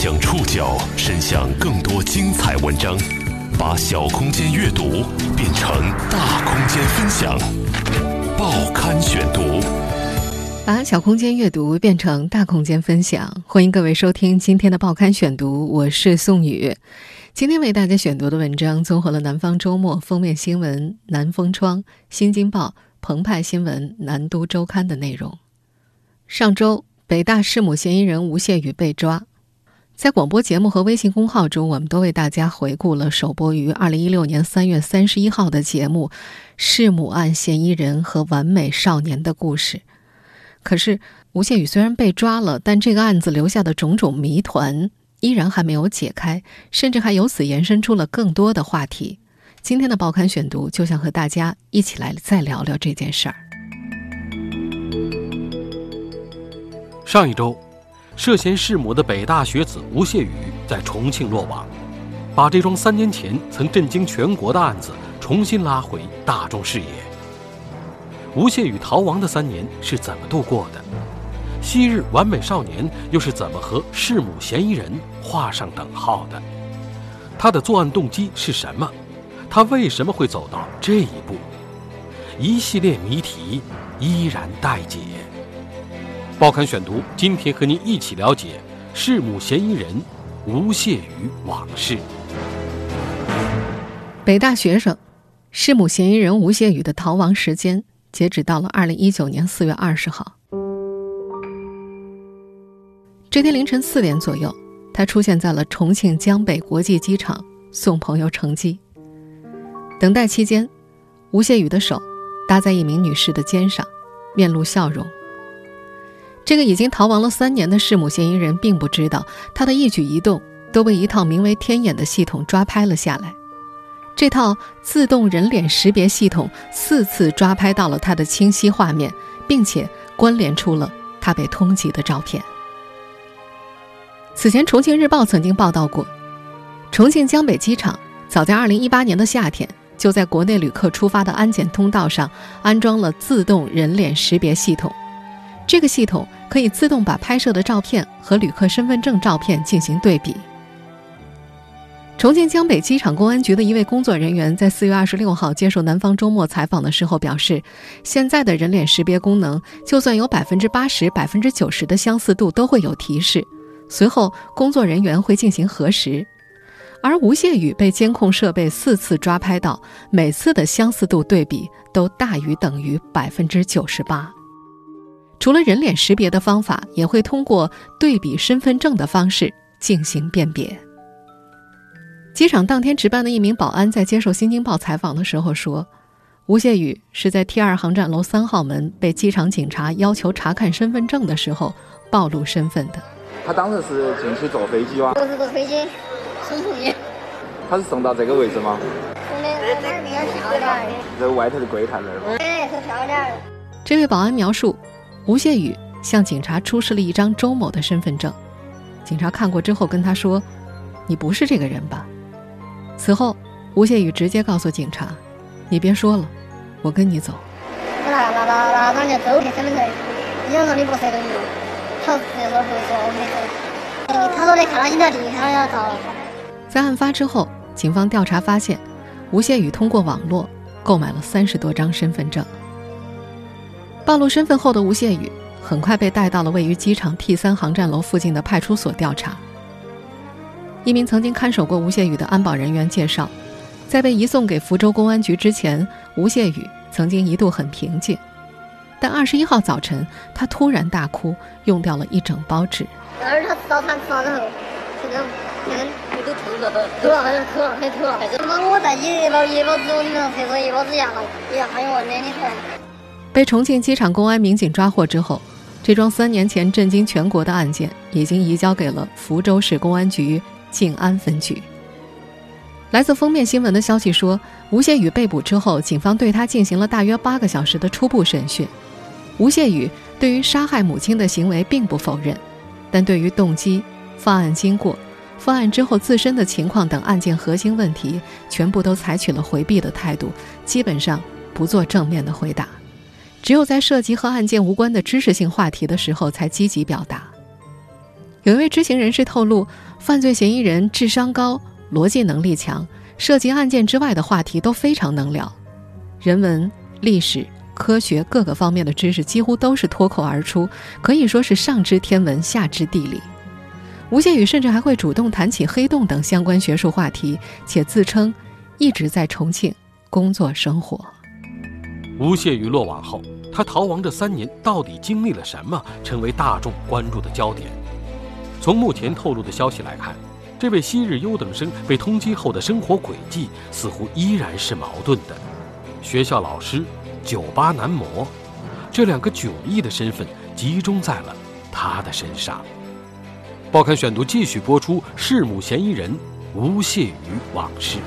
将触角伸向更多精彩文章，把小空间阅读变成大空间分享。报刊选读，把小空间阅读变成大空间分享。欢迎各位收听今天的报刊选读，我是宋宇。今天为大家选读的文章综合了《南方周末》封面新闻、《南风窗》、《新京报》、《澎湃新闻》、《南都周刊》的内容。上周，北大弑母嫌疑人吴谢宇被抓。在广播节目和微信公号中，我们都为大家回顾了首播于二零一六年三月三十一号的节目《弑母案嫌疑人和完美少年的故事》。可是，吴谢宇虽然被抓了，但这个案子留下的种种谜团依然还没有解开，甚至还由此延伸出了更多的话题。今天的报刊选读就想和大家一起来再聊聊这件事儿。上一周。涉嫌弑母的北大学子吴谢宇在重庆落网，把这桩三年前曾震惊全国的案子重新拉回大众视野。吴谢宇逃亡的三年是怎么度过的？昔日完美少年又是怎么和弑母嫌疑人画上等号的？他的作案动机是什么？他为什么会走到这一步？一系列谜题依然待解。报刊选读，今天和您一起了解弑母嫌疑人吴谢宇往事。北大学生弑母嫌疑人吴谢宇的逃亡时间，截止到了二零一九年四月二十号。这天凌晨四点左右，他出现在了重庆江北国际机场送朋友乘机。等待期间，吴谢宇的手搭在一名女士的肩上，面露笑容。这个已经逃亡了三年的弑母嫌疑人并不知道，他的一举一动都被一套名为“天眼”的系统抓拍了下来。这套自动人脸识别系统四次抓拍到了他的清晰画面，并且关联出了他被通缉的照片。此前，《重庆日报》曾经报道过，重庆江北机场早在2018年的夏天就在国内旅客出发的安检通道上安装了自动人脸识别系统。这个系统可以自动把拍摄的照片和旅客身份证照片进行对比。重庆江北机场公安局的一位工作人员在四月二十六号接受南方周末采访的时候表示，现在的人脸识别功能，就算有百分之八十、百分之九十的相似度，都会有提示。随后，工作人员会进行核实。而吴谢宇被监控设备四次抓拍到，每次的相似度对比都大于等于百分之九十八。除了人脸识别的方法，也会通过对比身份证的方式进行辨别。机场当天值班的一名保安在接受《新京报》采访的时候说：“吴谢宇是在 T 二航站楼三号门被机场警察要求查看身份证的时候暴露身份的。他当时是进去坐飞机吗？不是坐飞机，送送你。他是送到这个位置吗？送的这儿比较漂亮。在外头的柜台那儿吗？哎，很漂亮。这位保安描述。吴谢宇向警察出示了一张周某的身份证，警察看过之后跟他说：“你不是这个人吧？”此后，吴谢宇直接告诉警察：“你别说了，我跟你走。”在案发之后，警方调查发现，吴谢宇通过网络购买了三十多张身份证。暴露身份后的吴谢宇很快被带到了位于机场 T 三航站楼附近的派出所调查。一名曾经看守过吴谢宇的安保人员介绍，在被移送给福州公安局之前，吴谢宇曾经一度很平静，但二十一号早晨他突然大哭，用掉了一整包纸。而他早餐吃完之后，这个人都吐了，吐了，很吐了，很吐了。我包一包纸，我上厕所一包纸牙，也还有我脸里头。被重庆机场公安民警抓获之后，这桩三年前震惊全国的案件已经移交给了福州市公安局静安分局。来自封面新闻的消息说，吴谢宇被捕之后，警方对他进行了大约八个小时的初步审讯。吴谢宇对于杀害母亲的行为并不否认，但对于动机、犯案经过、犯案之后自身的情况等案件核心问题，全部都采取了回避的态度，基本上不做正面的回答。只有在涉及和案件无关的知识性话题的时候，才积极表达。有一位知情人士透露，犯罪嫌疑人智商高，逻辑能力强，涉及案件之外的话题都非常能聊，人文、历史、科学各个方面的知识几乎都是脱口而出，可以说是上知天文，下知地理。吴谢宇甚至还会主动谈起黑洞等相关学术话题，且自称一直在重庆工作生活。吴谢宇落网后，他逃亡这三年到底经历了什么，成为大众关注的焦点。从目前透露的消息来看，这位昔日优等生被通缉后的生活轨迹似乎依然是矛盾的：学校老师、酒吧男模，这两个迥异的身份集中在了他的身上。报刊选读继续播出：弑母嫌疑人吴谢宇往事。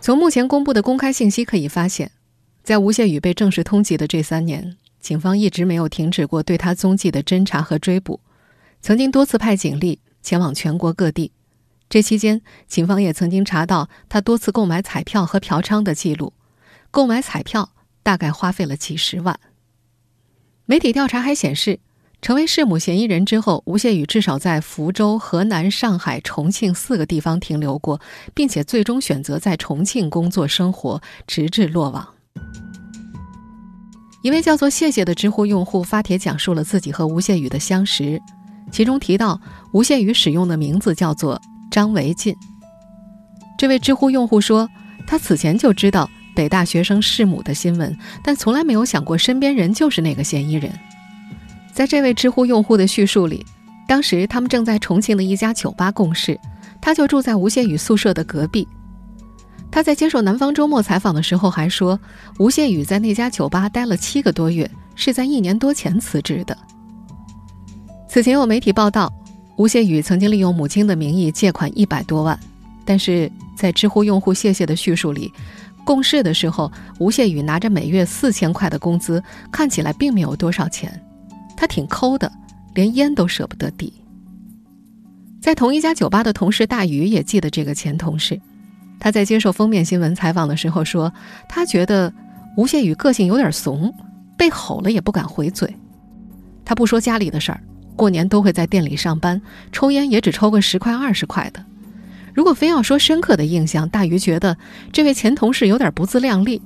从目前公布的公开信息可以发现，在吴谢宇被正式通缉的这三年，警方一直没有停止过对他踪迹的侦查和追捕，曾经多次派警力前往全国各地。这期间，警方也曾经查到他多次购买彩票和嫖娼的记录，购买彩票大概花费了几十万。媒体调查还显示。成为弑母嫌疑人之后，吴谢宇至少在福州、河南、上海、重庆四个地方停留过，并且最终选择在重庆工作生活，直至落网。一位叫做“谢谢”的知乎用户发帖讲述了自己和吴谢宇的相识，其中提到吴谢宇使用的名字叫做张维进。这位知乎用户说，他此前就知道北大学生弑母的新闻，但从来没有想过身边人就是那个嫌疑人。在这位知乎用户的叙述里，当时他们正在重庆的一家酒吧共事，他就住在吴谢宇宿舍的隔壁。他在接受《南方周末》采访的时候还说，吴谢宇在那家酒吧待了七个多月，是在一年多前辞职的。此前有媒体报道，吴谢宇曾经利用母亲的名义借款一百多万，但是在知乎用户谢谢的叙述里，共事的时候，吴谢宇拿着每月四千块的工资，看起来并没有多少钱。他挺抠的，连烟都舍不得递。在同一家酒吧的同事大鱼也记得这个前同事，他在接受封面新闻采访的时候说，他觉得吴谢宇个性有点怂，被吼了也不敢回嘴。他不说家里的事儿，过年都会在店里上班，抽烟也只抽个十块二十块的。如果非要说深刻的印象，大鱼觉得这位前同事有点不自量力，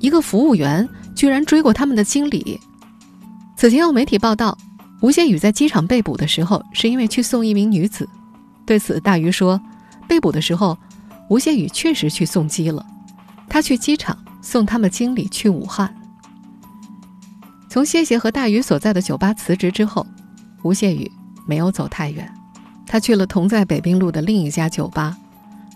一个服务员居然追过他们的经理。此前有媒体报道，吴谢宇在机场被捕的时候，是因为去送一名女子。对此，大鱼说，被捕的时候，吴谢宇确实去送机了，他去机场送他们经理去武汉。从谢谢和大宇所在的酒吧辞职之后，吴谢宇没有走太远，他去了同在北滨路的另一家酒吧。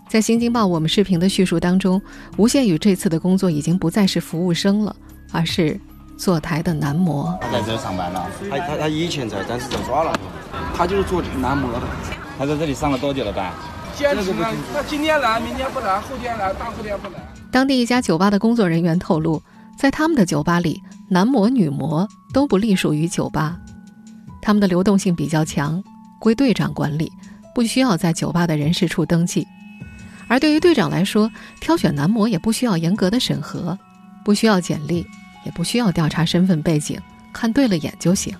在《新京报》我们视频的叙述当中，吴谢宇这次的工作已经不再是服务生了，而是。坐台的男模他在这上班了，他他他以前在，但是在抓了。他就是做男模的。他在这里上了多久了班？坚持了，他今天来，明天不来，后天来，大后天不来。当地一家酒吧的工作人员透露，在他们的酒吧里，男模、女模都不隶属于酒吧，他们的流动性比较强，归队长管理，不需要在酒吧的人事处登记。而对于队长来说，挑选男模也不需要严格的审核，不需要简历。也不需要调查身份背景，看对了眼就行。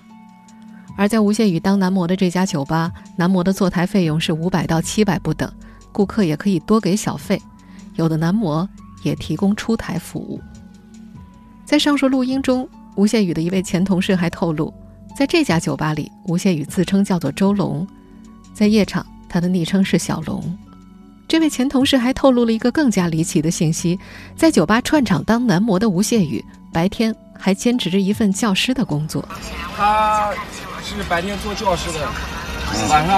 而在吴谢宇当男模的这家酒吧，男模的坐台费用是五百到七百不等，顾客也可以多给小费。有的男模也提供出台服务。在上述录音中，吴谢宇的一位前同事还透露，在这家酒吧里，吴谢宇自称叫做周龙，在夜场他的昵称是小龙。这位前同事还透露了一个更加离奇的信息：在酒吧串场当男模的吴谢宇。白天还兼职着一份教师的工作。是白天做教师的，晚上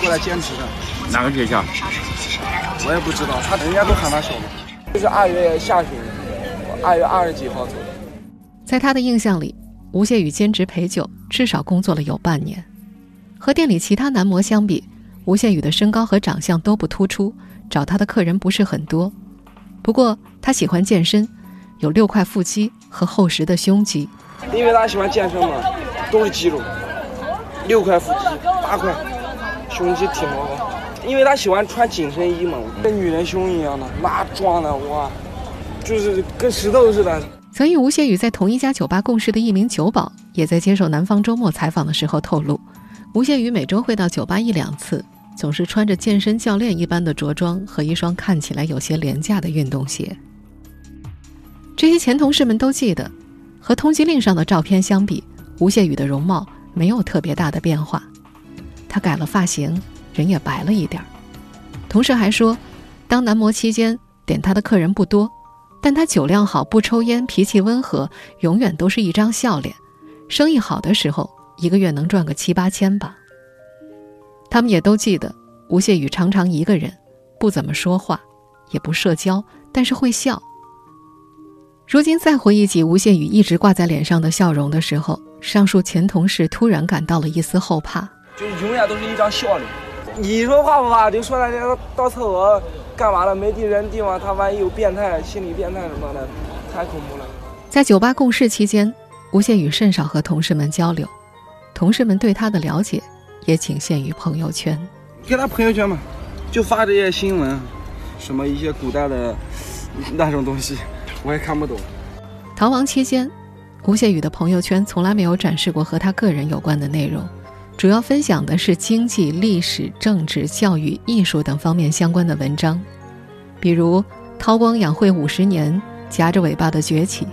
过来兼职的。哪个学校？我也不知道，他人家都喊他小龙。就是二月下旬，二月二十几号走的。在他的印象里，吴谢宇兼职陪酒至少工作了有半年。和店里其他男模相比，吴谢宇的身高和长相都不突出，找他的客人不是很多。不过他喜欢健身。有六块腹肌和厚实的胸肌，因为他喜欢健身嘛，都是肌肉。六块腹肌，八块胸肌挺高的。因为他喜欢穿紧身衣嘛，跟女人胸一样的，那壮的哇，就是跟石头似的。曾与吴谢宇在同一家酒吧共事的一名酒保，也在接受《南方周末》采访的时候透露，吴谢宇每周会到酒吧一两次，总是穿着健身教练一般的着装和一双看起来有些廉价的运动鞋。这些前同事们都记得，和通缉令上的照片相比，吴谢宇的容貌没有特别大的变化。他改了发型，人也白了一点儿。同事还说，当男模期间点他的客人不多，但他酒量好，不抽烟，脾气温和，永远都是一张笑脸。生意好的时候。一个月能赚个七八千吧。他们也都记得，吴谢宇常常一个人，不怎么说话，也不社交，但是会笑。如今再回忆起吴谢宇一直挂在脸上的笑容的时候，上述前同事突然感到了一丝后怕，就是永远都是一张笑脸。你说怕不怕？就说人家到厕所干嘛了？没地人地方，他万一有变态、心理变态什么的，太恐怖了。在酒吧共事期间，吴谢宇甚少和同事们交流。同事们对他的了解也仅限于朋友圈，给他朋友圈嘛，就发这些新闻，什么一些古代的那种东西，我也看不懂。逃亡期间，吴谢宇的朋友圈从来没有展示过和他个人有关的内容，主要分享的是经济、历史、政治、教育、艺术等方面相关的文章，比如韬光养晦五十年、夹着尾巴的崛起、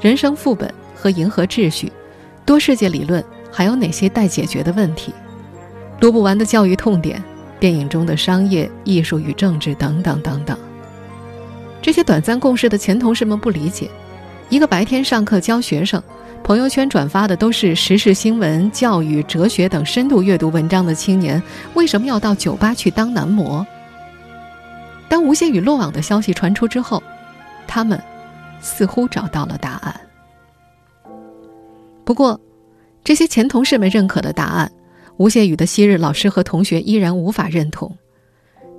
人生副本和银河秩序、多世界理论。还有哪些待解决的问题？读不完的教育痛点，电影中的商业、艺术与政治等等等等。这些短暂共事的前同事们不理解：一个白天上课教学生，朋友圈转发的都是时事新闻、教育、哲学等深度阅读文章的青年，为什么要到酒吧去当男模？当吴谢宇落网的消息传出之后，他们似乎找到了答案。不过。这些前同事们认可的答案，吴谢宇的昔日老师和同学依然无法认同。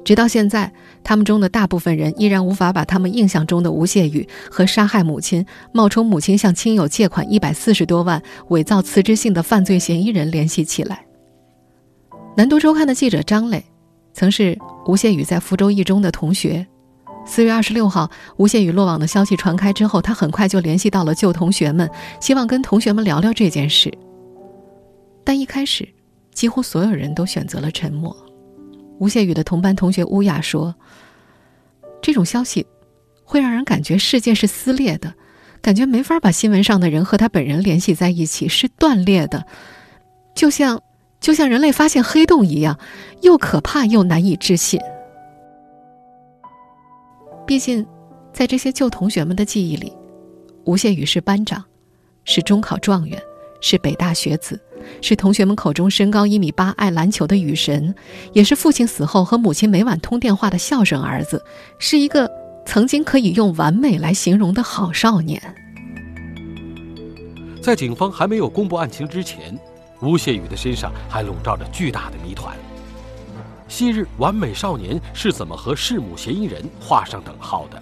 直到现在，他们中的大部分人依然无法把他们印象中的吴谢宇和杀害母亲、冒充母亲向亲友借款一百四十多万、伪造辞职信的犯罪嫌疑人联系起来。南都周刊的记者张磊，曾是吴谢宇在福州一中的同学。四月二十六号，吴谢宇落网的消息传开之后，他很快就联系到了旧同学们，希望跟同学们聊聊这件事。但一开始，几乎所有人都选择了沉默。吴谢宇的同班同学乌雅说：“这种消息会让人感觉世界是撕裂的，感觉没法把新闻上的人和他本人联系在一起，是断裂的，就像就像人类发现黑洞一样，又可怕又难以置信。毕竟，在这些旧同学们的记忆里，吴谢宇是班长，是中考状元，是北大学子。”是同学们口中身高一米八、爱篮球的雨神，也是父亲死后和母亲每晚通电话的孝顺儿子，是一个曾经可以用完美来形容的好少年。在警方还没有公布案情之前，吴谢宇的身上还笼罩着巨大的谜团：昔日完美少年是怎么和弑母嫌疑人画上等号的？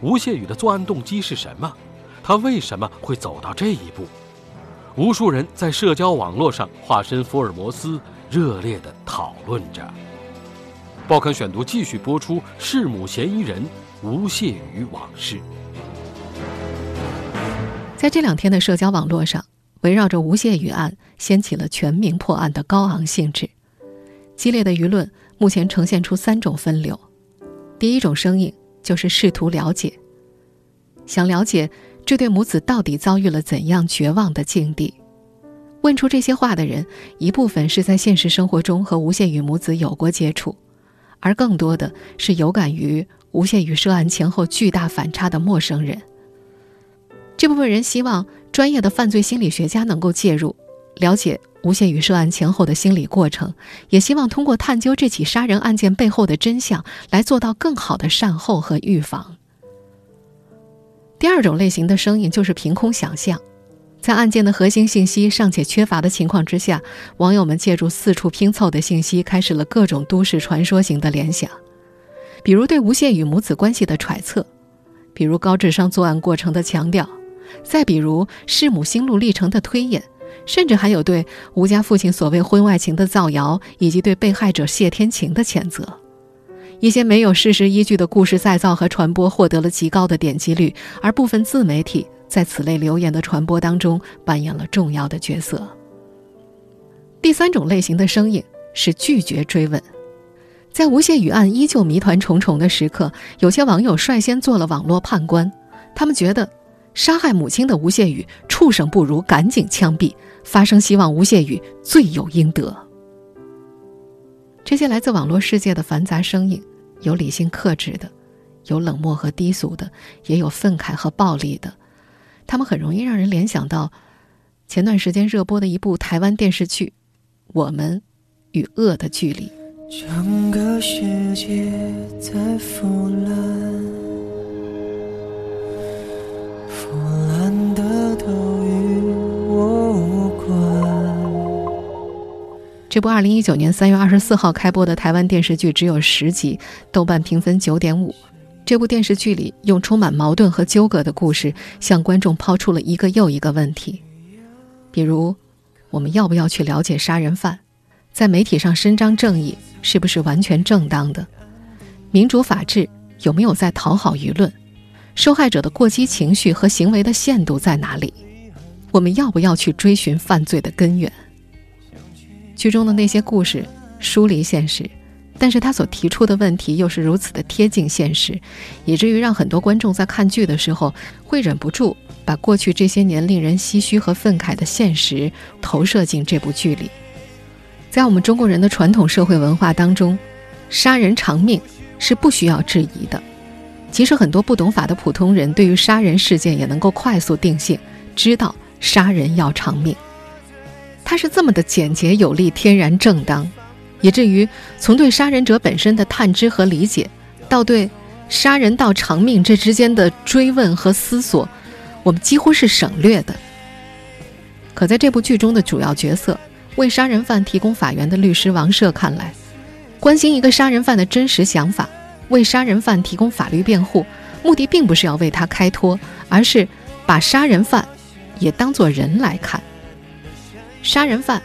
吴谢宇的作案动机是什么？他为什么会走到这一步？无数人在社交网络上化身福尔摩斯，热烈地讨论着。报刊选读继续播出弑母嫌疑人吴谢宇往事。在这两天的社交网络上，围绕着吴谢宇案掀起了全民破案的高昂兴致。激烈的舆论目前呈现出三种分流：第一种声音就是试图了解，想了解。这对母子到底遭遇了怎样绝望的境地？问出这些话的人，一部分是在现实生活中和吴谢宇母子有过接触，而更多的是有感于吴谢宇涉案前后巨大反差的陌生人。这部分人希望专业的犯罪心理学家能够介入，了解吴谢宇涉案前后的心理过程，也希望通过探究这起杀人案件背后的真相，来做到更好的善后和预防。第二种类型的声音就是凭空想象，在案件的核心信息尚且缺乏的情况之下，网友们借助四处拼凑的信息，开始了各种都市传说型的联想，比如对吴谢宇母子关系的揣测，比如高智商作案过程的强调，再比如弑母心路历程的推演，甚至还有对吴家父亲所谓婚外情的造谣，以及对被害者谢天晴的谴责。一些没有事实依据的故事再造和传播获得了极高的点击率，而部分自媒体在此类留言的传播当中扮演了重要的角色。第三种类型的声音是拒绝追问。在吴谢宇案依旧谜团重重的时刻，有些网友率先做了网络判官，他们觉得杀害母亲的吴谢宇畜生不如，赶紧枪毙，发声希望吴谢宇罪有应得。这些来自网络世界的繁杂声音，有理性克制的，有冷漠和低俗的，也有愤慨和暴力的。他们很容易让人联想到前段时间热播的一部台湾电视剧《我们与恶的距离》。整个世界在腐烂，腐烂的都这部二零一九年三月二十四号开播的台湾电视剧只有十集，豆瓣评分九点五。这部电视剧里用充满矛盾和纠葛的故事，向观众抛出了一个又一个问题，比如，我们要不要去了解杀人犯？在媒体上伸张正义是不是完全正当的？民主法治有没有在讨好舆论？受害者的过激情绪和行为的限度在哪里？我们要不要去追寻犯罪的根源？剧中的那些故事疏离现实，但是他所提出的问题又是如此的贴近现实，以至于让很多观众在看剧的时候会忍不住把过去这些年令人唏嘘和愤慨的现实投射进这部剧里。在我们中国人的传统社会文化当中，杀人偿命是不需要质疑的。其实很多不懂法的普通人，对于杀人事件也能够快速定性，知道杀人要偿命。他是这么的简洁有力、天然正当，以至于从对杀人者本身的探知和理解，到对杀人到偿命这之间的追问和思索，我们几乎是省略的。可在这部剧中的主要角色。为杀人犯提供法源的律师王赦看来，关心一个杀人犯的真实想法，为杀人犯提供法律辩护，目的并不是要为他开脱，而是把杀人犯也当作人来看。杀人犯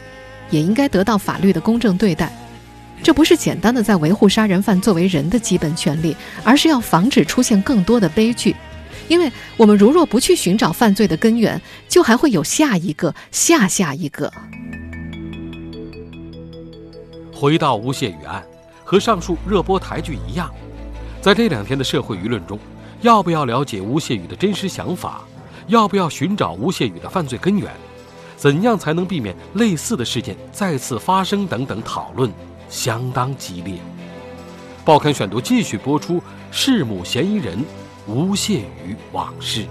也应该得到法律的公正对待，这不是简单的在维护杀人犯作为人的基本权利，而是要防止出现更多的悲剧。因为我们如若不去寻找犯罪的根源，就还会有下一个、下下一个。回到吴谢宇案，和上述热播台剧一样，在这两天的社会舆论中，要不要了解吴谢宇的真实想法？要不要寻找吴谢宇的犯罪根源？怎样才能避免类似的事件再次发生？等等讨论相当激烈。报刊选读继续播出弑母嫌疑人吴谢宇往事。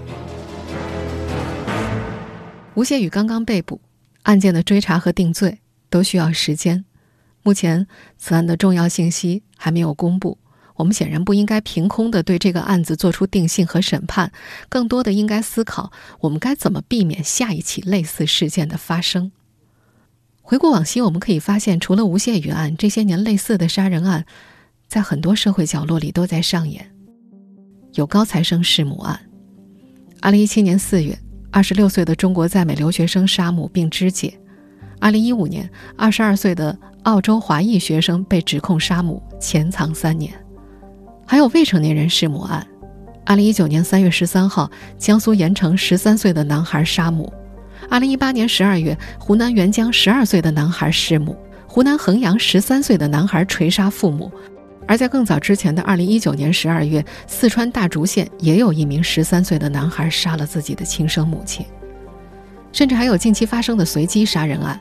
吴谢宇刚刚被捕，案件的追查和定罪都需要时间。目前，此案的重要信息还没有公布。我们显然不应该凭空的对这个案子做出定性和审判，更多的应该思考我们该怎么避免下一起类似事件的发生。回顾往昔，我们可以发现，除了吴谢宇案，这些年类似的杀人案，在很多社会角落里都在上演。有高材生弑母案。二零一七年四月，二十六岁的中国在美留学生杀母并肢解。二零一五年，二十二岁的澳洲华裔学生被指控杀母，潜藏三年。还有未成年人弑母案。二零一九年三月十三号，江苏盐城十三岁的男孩杀母。二零一八年十二月，湖南沅江十二岁的男孩弑母。湖南衡阳十三岁的男孩锤杀父母。而在更早之前的二零一九年十二月，四川大竹县也有一名十三岁的男孩杀了自己的亲生母亲。甚至还有近期发生的随机杀人案。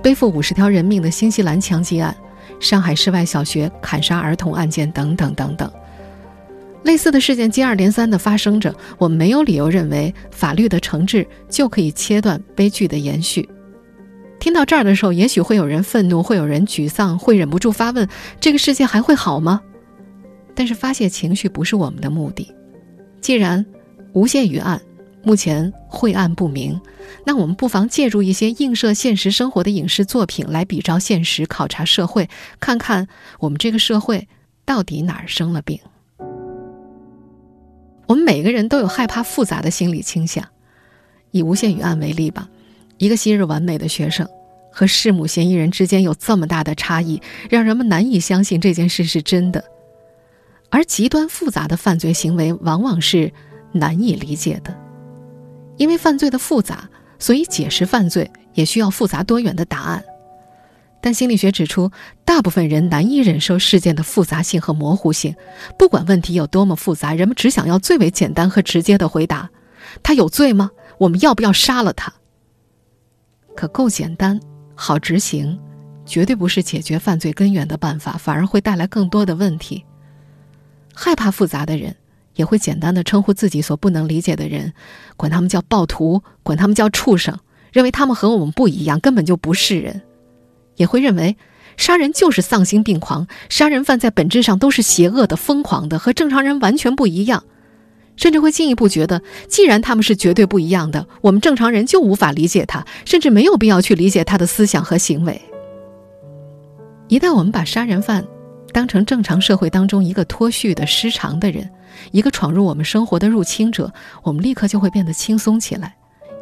背负五十条人命的新西兰枪击案、上海市外小学砍杀儿童案件等等等等，类似的事件接二连三的发生着。我们没有理由认为法律的惩治就可以切断悲剧的延续。听到这儿的时候，也许会有人愤怒，会有人沮丧，会忍不住发问：这个世界还会好吗？但是发泄情绪不是我们的目的。既然无限于案。目前晦暗不明，那我们不妨借助一些映射现实生活的影视作品来比照现实，考察社会，看看我们这个社会到底哪儿生了病。我们每个人都有害怕复杂的心理倾向。以无限语案为例吧，一个昔日完美的学生和弑母嫌疑人之间有这么大的差异，让人们难以相信这件事是真的。而极端复杂的犯罪行为往往是难以理解的。因为犯罪的复杂，所以解释犯罪也需要复杂多元的答案。但心理学指出，大部分人难以忍受事件的复杂性和模糊性。不管问题有多么复杂，人们只想要最为简单和直接的回答：他有罪吗？我们要不要杀了他？可够简单、好执行，绝对不是解决犯罪根源的办法，反而会带来更多的问题。害怕复杂的人，也会简单的称呼自己所不能理解的人，管他们叫暴徒，管他们叫畜生，认为他们和我们不一样，根本就不是人。也会认为，杀人就是丧心病狂，杀人犯在本质上都是邪恶的、疯狂的，和正常人完全不一样。甚至会进一步觉得，既然他们是绝对不一样的，我们正常人就无法理解他，甚至没有必要去理解他的思想和行为。一旦我们把杀人犯当成正常社会当中一个脱序的、失常的人，一个闯入我们生活的入侵者，我们立刻就会变得轻松起来。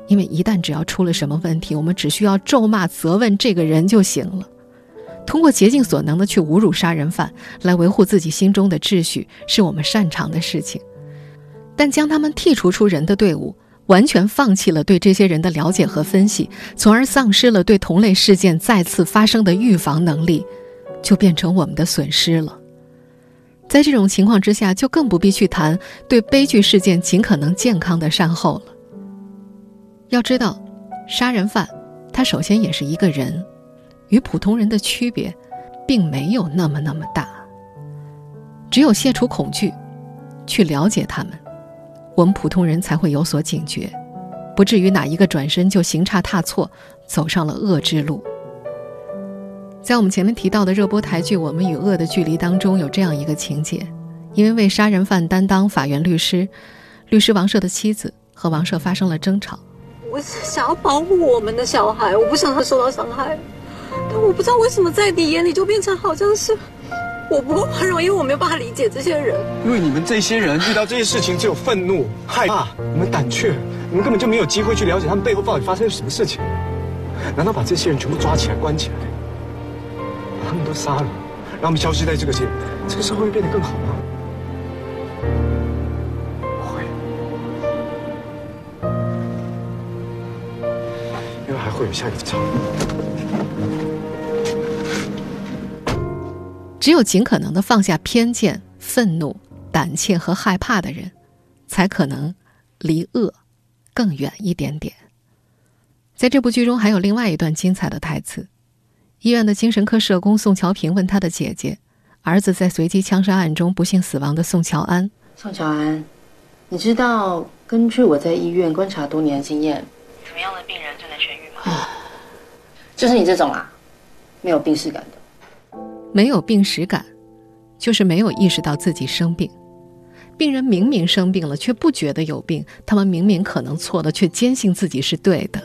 因为一旦只要出了什么问题，我们只需要咒骂、责问这个人就行了。通过竭尽所能的去侮辱杀人犯，来维护自己心中的秩序，是我们擅长的事情。但将他们剔除出人的队伍，完全放弃了对这些人的了解和分析，从而丧失了对同类事件再次发生的预防能力，就变成我们的损失了。在这种情况之下，就更不必去谈对悲剧事件尽可能健康的善后了。要知道，杀人犯他首先也是一个人，与普通人的区别，并没有那么那么大。只有卸除恐惧，去了解他们，我们普通人才会有所警觉，不至于哪一个转身就行差踏错，走上了恶之路。在我们前面提到的热播台剧《我们与恶的距离》当中，有这样一个情节：因为为杀人犯担当法院律师，律师王赦的妻子和王赦发生了争吵。我是想要保护我们的小孩，我不想他受到伤害。但我不知道为什么在你眼里就变成好像是我不够宽容，因为我没有办法理解这些人。因为你们这些人遇到这些事情只有愤怒、害怕，你们胆怯，你们根本就没有机会去了解他们背后到底发生了什么事情。难道把这些人全部抓起来关起来，杀了，让我们消失在这个界，这个社会会变得更好吗？不会因为还会有下一场。只有尽可能的放下偏见、愤怒、胆怯和害怕的人，才可能离恶更远一点点。在这部剧中，还有另外一段精彩的台词：医院的精神科社工宋乔平问他的姐姐，儿子在随机枪杀案中不幸死亡的宋乔安。宋乔安，你知道，根据我在医院观察多年的经验，什么样的病人最能痊愈吗？就是你这种啊，没有病史感的，没有病史感，就是没有意识到自己生病。病人明明生病了，却不觉得有病；他们明明可能错了，却坚信自己是对的。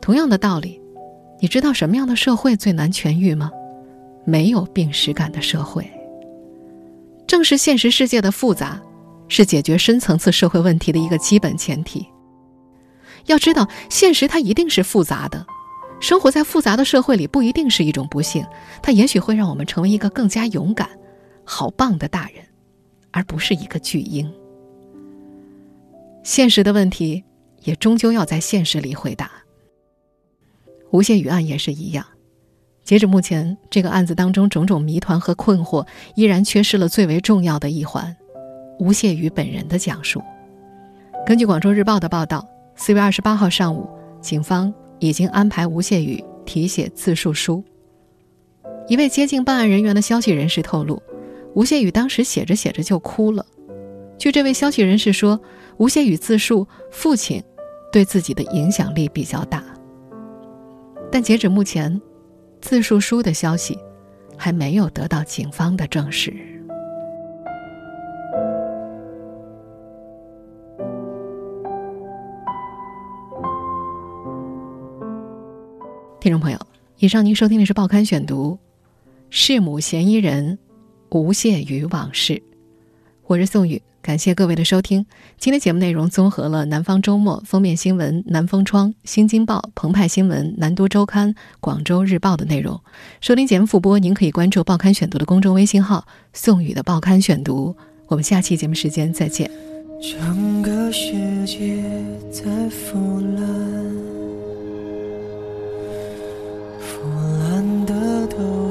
同样的道理，你知道什么样的社会最难痊愈吗？没有病耻感的社会。正是现实世界的复杂，是解决深层次社会问题的一个基本前提。要知道，现实它一定是复杂的，生活在复杂的社会里不一定是一种不幸，它也许会让我们成为一个更加勇敢、好棒的大人，而不是一个巨婴。现实的问题也终究要在现实里回答。吴谢宇案也是一样，截止目前，这个案子当中种种谜团和困惑，依然缺失了最为重要的一环——吴谢宇本人的讲述。根据《广州日报》的报道。四月二十八号上午，警方已经安排吴谢宇提写自述书。一位接近办案人员的消息人士透露，吴谢宇当时写着写着就哭了。据这位消息人士说，吴谢宇自述父亲对自己的影响力比较大。但截止目前，自述书的消息还没有得到警方的证实。听众朋友，以上您收听的是《报刊选读》，弑母嫌疑人吴谢宇往事。我是宋宇，感谢各位的收听。今天节目内容综合了《南方周末》封面新闻、《南风窗》、《新京报》、《澎湃新闻》、《南都周刊》、《广州日报》的内容。收听节目复播，您可以关注《报刊选读》的公众微信号“宋宇的报刊选读”。我们下期节目时间再见。整个世界在腐烂。for Don't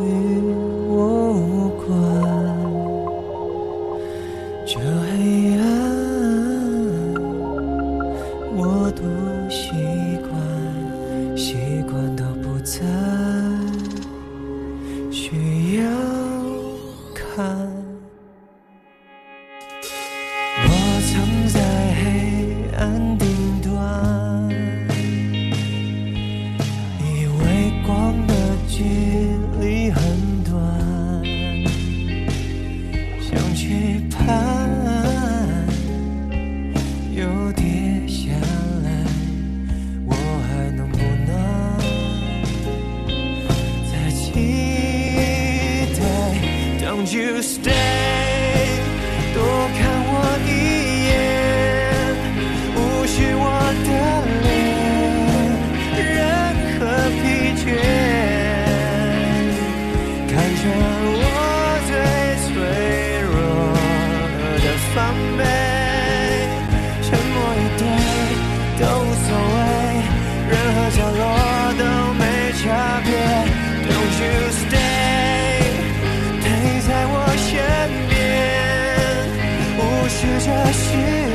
这世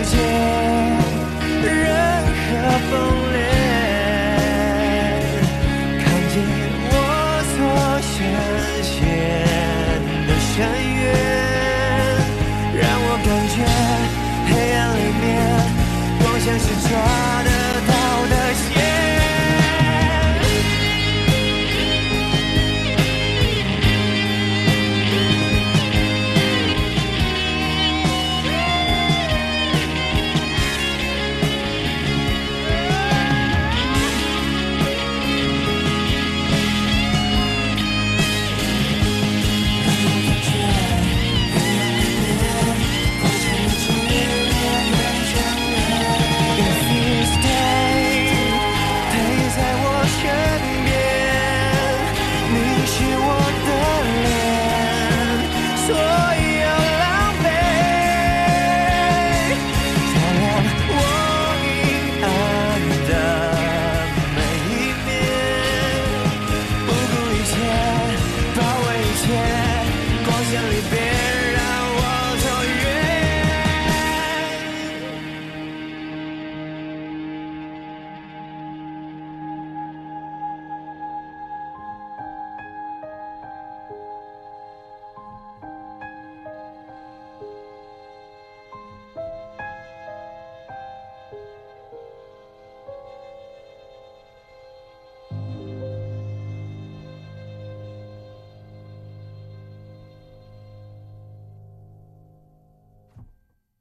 界任何风